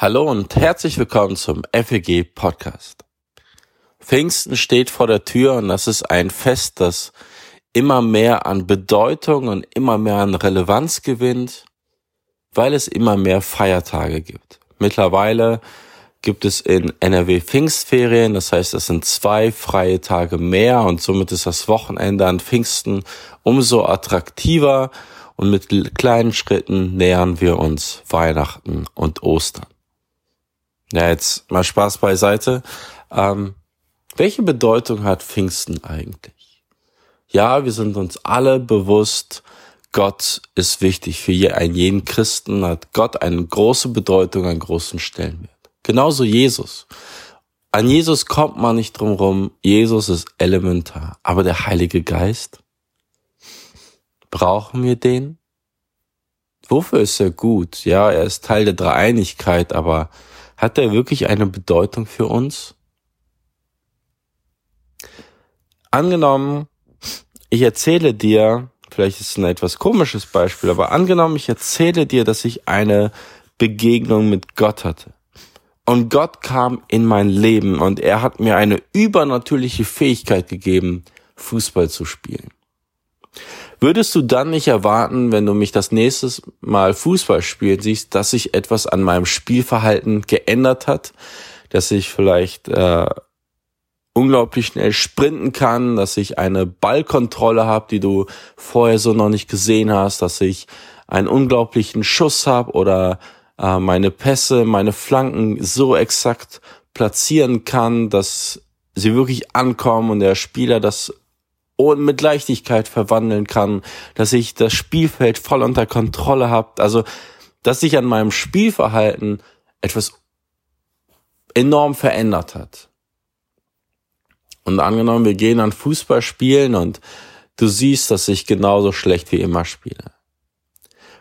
Hallo und herzlich willkommen zum FEG Podcast. Pfingsten steht vor der Tür und das ist ein Fest, das immer mehr an Bedeutung und immer mehr an Relevanz gewinnt, weil es immer mehr Feiertage gibt. Mittlerweile gibt es in NRW Pfingstferien, das heißt, es sind zwei freie Tage mehr und somit ist das Wochenende an Pfingsten umso attraktiver und mit kleinen Schritten nähern wir uns Weihnachten und Ostern. Ja, jetzt mal Spaß beiseite. Ähm, welche Bedeutung hat Pfingsten eigentlich? Ja, wir sind uns alle bewusst, Gott ist wichtig. Für einen jeden Christen hat Gott eine große Bedeutung, einen großen Stellenwert. Genauso Jesus. An Jesus kommt man nicht drum rum. Jesus ist elementar. Aber der Heilige Geist? Brauchen wir den? Wofür ist er gut? Ja, er ist Teil der Dreieinigkeit, aber hat er wirklich eine Bedeutung für uns? Angenommen, ich erzähle dir, vielleicht ist es ein etwas komisches Beispiel, aber angenommen, ich erzähle dir, dass ich eine Begegnung mit Gott hatte. Und Gott kam in mein Leben und er hat mir eine übernatürliche Fähigkeit gegeben, Fußball zu spielen. Würdest du dann nicht erwarten, wenn du mich das nächste Mal Fußball spielen siehst, dass sich etwas an meinem Spielverhalten geändert hat, dass ich vielleicht äh, unglaublich schnell sprinten kann, dass ich eine Ballkontrolle habe, die du vorher so noch nicht gesehen hast, dass ich einen unglaublichen Schuss habe oder äh, meine Pässe, meine Flanken so exakt platzieren kann, dass sie wirklich ankommen und der Spieler das und mit Leichtigkeit verwandeln kann, dass ich das Spielfeld voll unter Kontrolle habe, also dass sich an meinem Spielverhalten etwas enorm verändert hat. Und angenommen, wir gehen an Fußball spielen und du siehst, dass ich genauso schlecht wie immer spiele.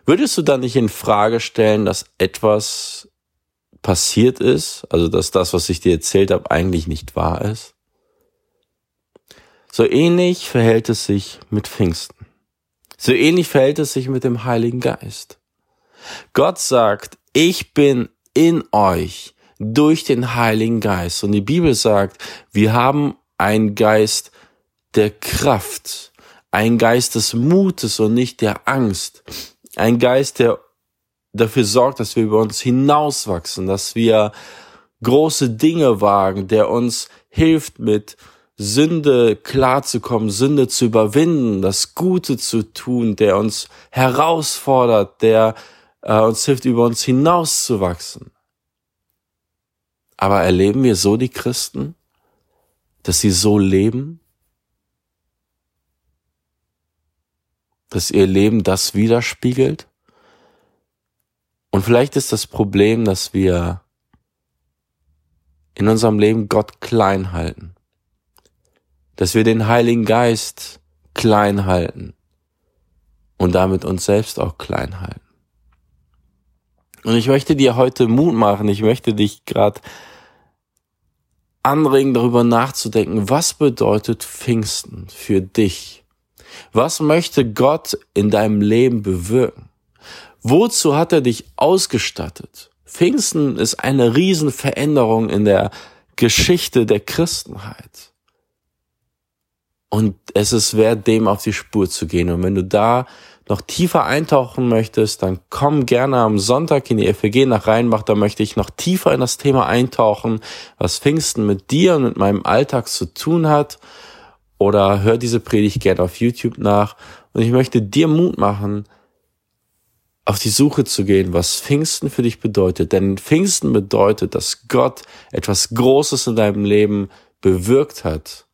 Würdest du dann nicht in Frage stellen, dass etwas passiert ist, also dass das, was ich dir erzählt habe, eigentlich nicht wahr ist? So ähnlich verhält es sich mit Pfingsten. So ähnlich verhält es sich mit dem Heiligen Geist. Gott sagt, ich bin in euch durch den Heiligen Geist. Und die Bibel sagt, wir haben einen Geist der Kraft, ein Geist des Mutes und nicht der Angst. Ein Geist, der dafür sorgt, dass wir über uns hinauswachsen, dass wir große Dinge wagen, der uns hilft mit Sünde klarzukommen, Sünde zu überwinden, das Gute zu tun, der uns herausfordert, der äh, uns hilft, über uns hinauszuwachsen. Aber erleben wir so die Christen, dass sie so leben, dass ihr Leben das widerspiegelt? Und vielleicht ist das Problem, dass wir in unserem Leben Gott klein halten dass wir den Heiligen Geist klein halten und damit uns selbst auch klein halten. Und ich möchte dir heute Mut machen, ich möchte dich gerade anregen, darüber nachzudenken, was bedeutet Pfingsten für dich? Was möchte Gott in deinem Leben bewirken? Wozu hat er dich ausgestattet? Pfingsten ist eine Riesenveränderung in der Geschichte der Christenheit. Und es ist wert, dem auf die Spur zu gehen. Und wenn du da noch tiefer eintauchen möchtest, dann komm gerne am Sonntag in die FEG nach Rheinbach. Da möchte ich noch tiefer in das Thema eintauchen, was Pfingsten mit dir und mit meinem Alltag zu tun hat. Oder hör diese Predigt gerne auf YouTube nach. Und ich möchte dir Mut machen, auf die Suche zu gehen, was Pfingsten für dich bedeutet. Denn Pfingsten bedeutet, dass Gott etwas Großes in deinem Leben bewirkt hat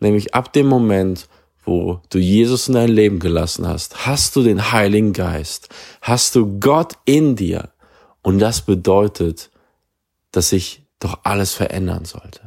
Nämlich ab dem Moment, wo du Jesus in dein Leben gelassen hast, hast du den Heiligen Geist, hast du Gott in dir. Und das bedeutet, dass sich doch alles verändern sollte.